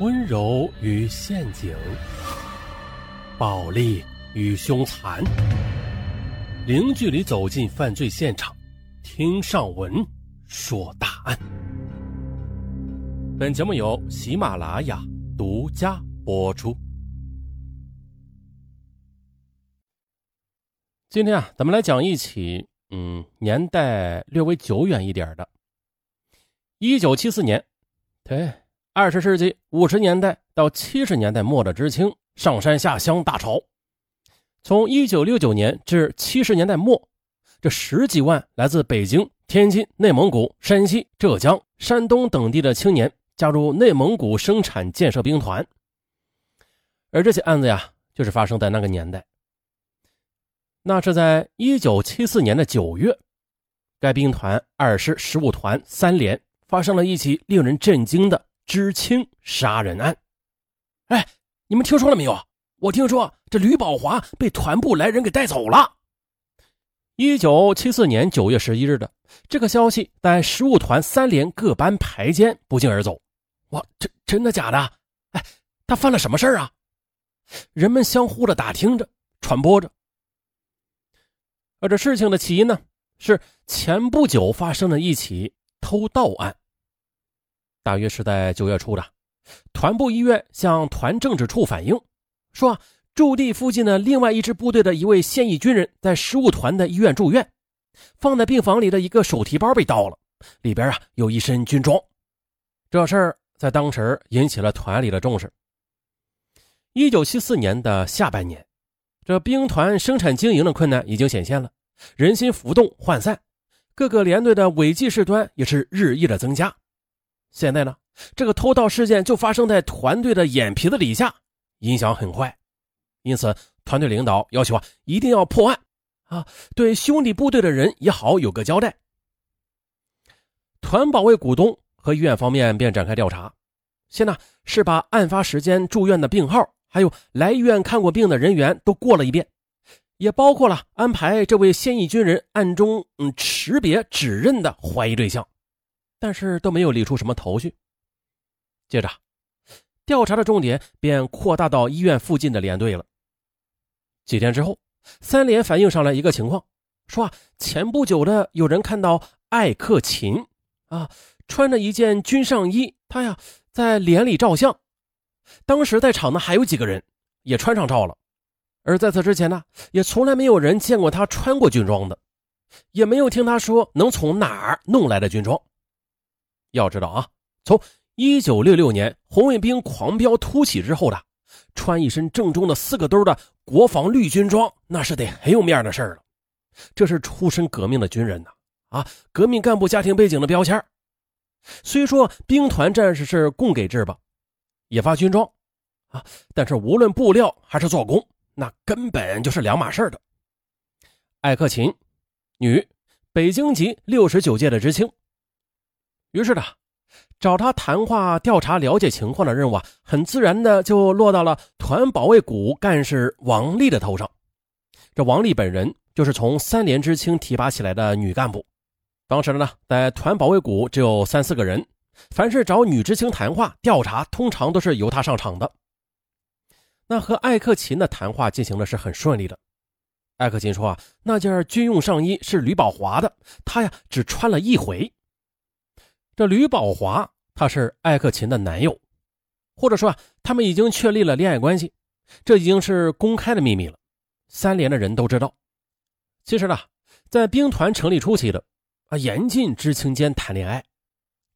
温柔与陷阱，暴力与凶残，零距离走进犯罪现场，听上文说大案。本节目由喜马拉雅独家播出。今天啊，咱们来讲一起，嗯，年代略微久远一点的。一九七四年，对。二十世纪五十年代到七十年代末的知青上山下乡大潮，从一九六九年至七十年代末，这十几万来自北京、天津、内蒙古、山西、浙江、山东等地的青年加入内蒙古生产建设兵团。而这些案子呀，就是发生在那个年代。那是在一九七四年的九月，该兵团二师十五团三连发生了一起令人震惊的。知青杀人案，哎，你们听说了没有？我听说这吕宝华被团部来人给带走了。一九七四年九月十一日的这个消息，在十五团三连各班排间不胫而走。哇，这真的假的？哎，他犯了什么事啊？人们相互的打听着，传播着。而这事情的起因呢，是前不久发生的一起偷盗案。大约是在九月初的，团部医院向团政治处反映，说驻地附近的另外一支部队的一位现役军人在十五团的医院住院，放在病房里的一个手提包被盗了，里边啊有一身军装。这事儿在当时引起了团里的重视。一九七四年的下半年，这兵团生产经营的困难已经显现了，人心浮动涣散，各个连队的违纪事端也是日益的增加。现在呢，这个偷盗事件就发生在团队的眼皮子底下，影响很坏，因此团队领导要求啊，一定要破案，啊，对兄弟部队的人也好有个交代。团保卫股东和医院方面便展开调查，先呢是把案发时间住院的病号，还有来医院看过病的人员都过了一遍，也包括了安排这位现役军人暗中嗯识别指认的怀疑对象。但是都没有理出什么头绪。接着，调查的重点便扩大到医院附近的连队了。几天之后，三连反映上来一个情况，说啊，前不久的有人看到艾克勤啊，穿着一件军上衣，他呀在连里照相。当时在场的还有几个人也穿上照了，而在此之前呢，也从来没有人见过他穿过军装的，也没有听他说能从哪儿弄来的军装。要知道啊，从一九六六年红卫兵狂飙突起之后的，穿一身正宗的四个兜的国防绿军装，那是得很有面的事儿了。这是出身革命的军人呐，啊，革命干部家庭背景的标签。虽说兵团战士是供给制吧，也发军装，啊，但是无论布料还是做工，那根本就是两码事的。艾克勤，女，北京籍，六十九届的知青。于是呢，找他谈话、调查、了解情况的任务啊，很自然的就落到了团保卫股干事王丽的头上。这王丽本人就是从三连知青提拔起来的女干部。当时呢，在团保卫股只有三四个人，凡是找女知青谈话、调查，通常都是由她上场的。那和艾克勤的谈话进行的是很顺利的。艾克勤说啊，那件军用上衣是吕宝华的，他呀只穿了一回。这吕宝华他是艾克勤的男友，或者说啊，他们已经确立了恋爱关系，这已经是公开的秘密了，三连的人都知道。其实呢，在兵团成立初期的啊，严禁知青间谈恋爱，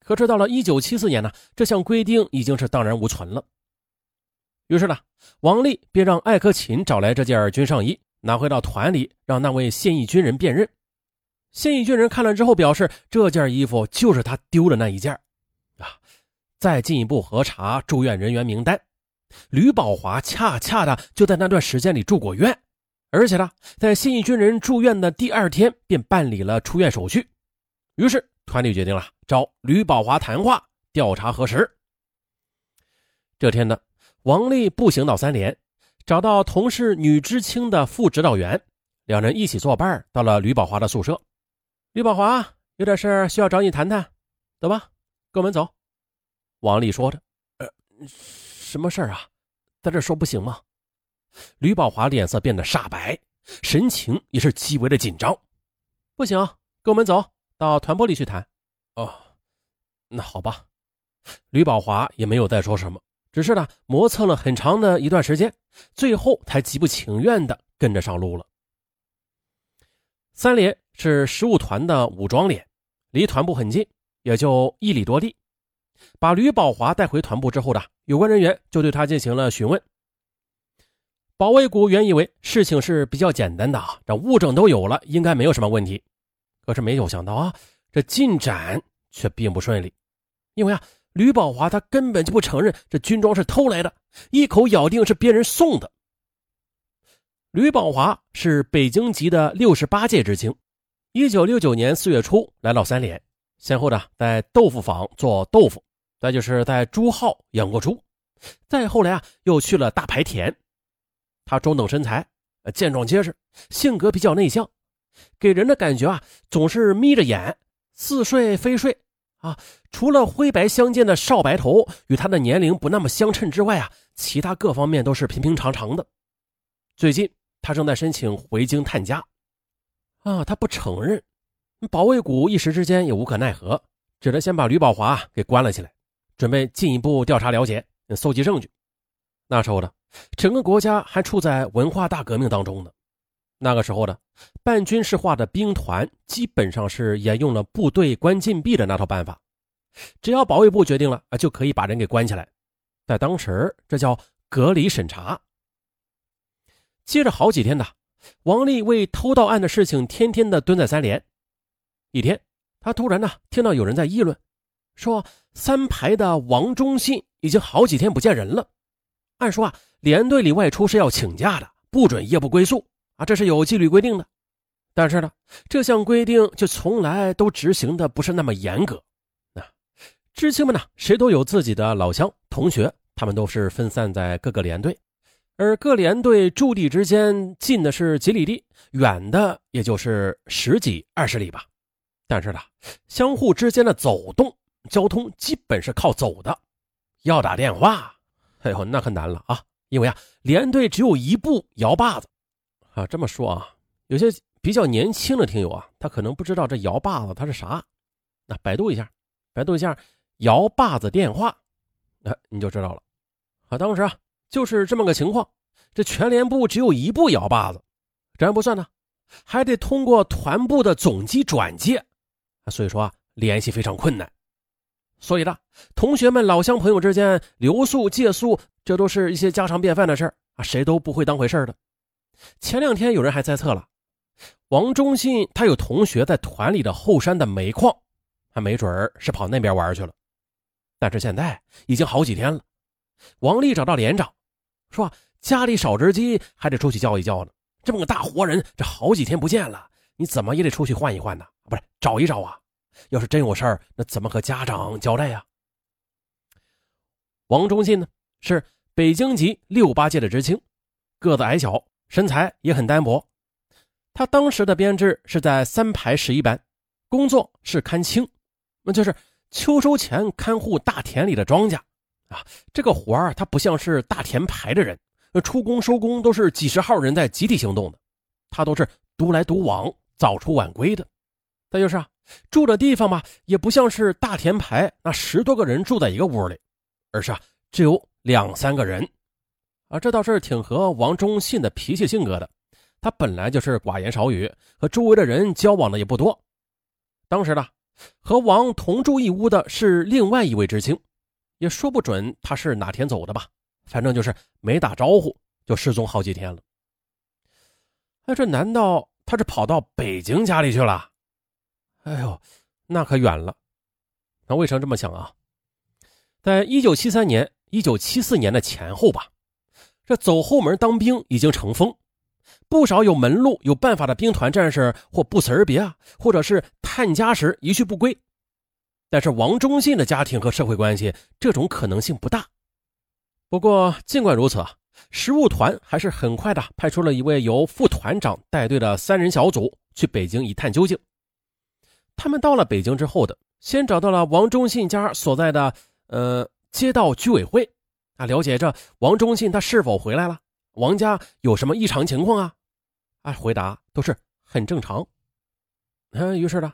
可是到了一九七四年呢，这项规定已经是荡然无存了。于是呢，王丽便让艾克勤找来这件军上衣，拿回到团里，让那位现役军人辨认。现役军人看了之后表示，这件衣服就是他丢的那一件啊！再进一步核查住院人员名单，吕宝华恰恰的就在那段时间里住过院，而且呢，在现役军人住院的第二天便办理了出院手续。于是团里决定了找吕宝华谈话调查核实。这天呢，王丽步行到三连，找到同是女知青的副指导员，两人一起作伴到了吕宝华的宿舍。吕宝华有点事需要找你谈谈，走吧，跟我们走。王丽说着：“呃，什么事儿啊？在这说不行吗？吕宝华脸色变得煞白，神情也是极为的紧张。不行，跟我们走到团部里去谈。哦，那好吧。吕宝华也没有再说什么，只是呢磨蹭了很长的一段时间，最后才极不情愿的跟着上路了。三连是十五团的武装连，离团部很近，也就一里多地。把吕宝华带回团部之后的有关人员就对他进行了询问。保卫股原以为事情是比较简单的啊，这物证都有了，应该没有什么问题。可是没有想到啊，这进展却并不顺利。因为啊，吕宝华他根本就不承认这军装是偷来的，一口咬定是别人送的。吕宝华是北京籍的六十八届知青，一九六九年四月初来到三连，先后的在豆腐坊做豆腐。再就是在朱号养过猪，再后来啊，又去了大排田。他中等身材，健壮结实，性格比较内向，给人的感觉啊，总是眯着眼，似睡非睡啊。除了灰白相间的少白头与他的年龄不那么相称之外啊，其他各方面都是平平常常的。最近他正在申请回京探家，啊，他不承认。保卫股一时之间也无可奈何，只得先把吕宝华给关了起来。准备进一步调查了解，搜集证据。那时候呢整个国家还处在文化大革命当中呢。那个时候呢半军事化的兵团基本上是沿用了部队关禁闭的那套办法，只要保卫部决定了啊，就可以把人给关起来。在当时，这叫隔离审查。接着好几天呢，王丽为偷盗案的事情天天的蹲在三连。一天，他突然呢听到有人在议论。说三排的王忠信已经好几天不见人了。按说啊，连队里外出是要请假的，不准夜不归宿啊，这是有纪律规定的。但是呢，这项规定却从来都执行的不是那么严格。啊，知青们呢，谁都有自己的老乡同学，他们都是分散在各个连队，而各连队驻地之间近的是几里地，远的也就是十几二十里吧。但是呢，相互之间的走动。交通基本是靠走的，要打电话，哎呦，那可难了啊！因为啊，连队只有一部摇把子啊。这么说啊，有些比较年轻的听友啊，他可能不知道这摇把子它是啥。那百度一下，百度一下摇把子电话，那你就知道了。啊，当时啊就是这么个情况，这全连部只有一部摇把子，这还不算呢，还得通过团部的总机转接，所以说啊，联系非常困难。所以呢，同学们、老乡、朋友之间留宿、借宿，这都是一些家常便饭的事啊，谁都不会当回事的。前两天有人还猜测了，王忠信他有同学在团里的后山的煤矿，他没准是跑那边玩去了。但是现在已经好几天了，王丽找到连长，说家里少只鸡，还得出去叫一叫呢。这么个大活人，这好几天不见了，你怎么也得出去换一换呢？不是找一找啊？要是真有事儿，那怎么和家长交代呀？王忠信呢，是北京籍六八届的知青，个子矮小，身材也很单薄。他当时的编制是在三排十一班，工作是看青，那就是秋收前看护大田里的庄稼啊。这个活儿他不像是大田排的人，出工收工都是几十号人在集体行动的，他都是独来独往，早出晚归的。再就是啊。住的地方嘛，也不像是大田排那十多个人住在一个屋里，而是啊，只有两三个人，啊，这倒是挺合王忠信的脾气性格的。他本来就是寡言少语，和周围的人交往的也不多。当时呢，和王同住一屋的是另外一位知青，也说不准他是哪天走的吧，反正就是没打招呼就失踪好几天了。哎，这难道他是跑到北京家里去了？哎呦，那可远了。那为什么这么想啊？在一九七三年、一九七四年的前后吧，这走后门当兵已经成风，不少有门路、有办法的兵团战士或不辞而别啊，或者是探家时一去不归。但是王忠信的家庭和社会关系，这种可能性不大。不过尽管如此啊，食物团还是很快的派出了一位由副团长带队的三人小组去北京一探究竟。他们到了北京之后的，先找到了王忠信家所在的呃街道居委会，啊，了解这王忠信他是否回来了，王家有什么异常情况啊？啊，回答都是很正常。嗯，于是呢，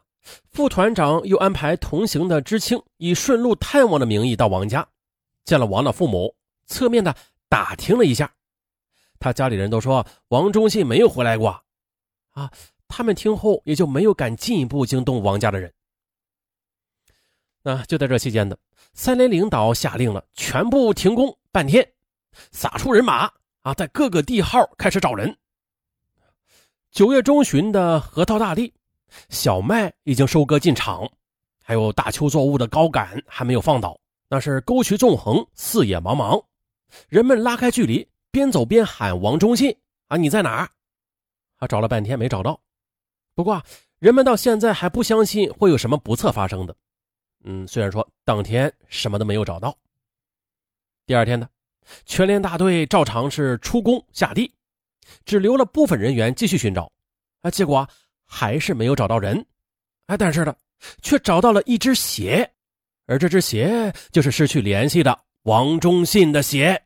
副团长又安排同行的知青以顺路探望的名义到王家，见了王的父母，侧面的打听了一下，他家里人都说王忠信没有回来过，啊，他们听后也就没有敢进一步惊动王家的人。那就在这期间呢，三连领导下令了，全部停工半天，撒出人马啊，在各个地号开始找人。九月中旬的河套大地。小麦已经收割进场，还有大秋作物的高杆还没有放倒，那是沟渠纵横，四野茫茫。人们拉开距离，边走边喊：“王忠信啊，你在哪儿？”啊，找了半天没找到。不过，人们到现在还不相信会有什么不测发生的。嗯，虽然说当天什么都没有找到。第二天呢，全连大队照常是出工下地，只留了部分人员继续寻找。啊，结果。还是没有找到人，哎，但是呢，却找到了一只鞋，而这只鞋就是失去联系的王忠信的鞋。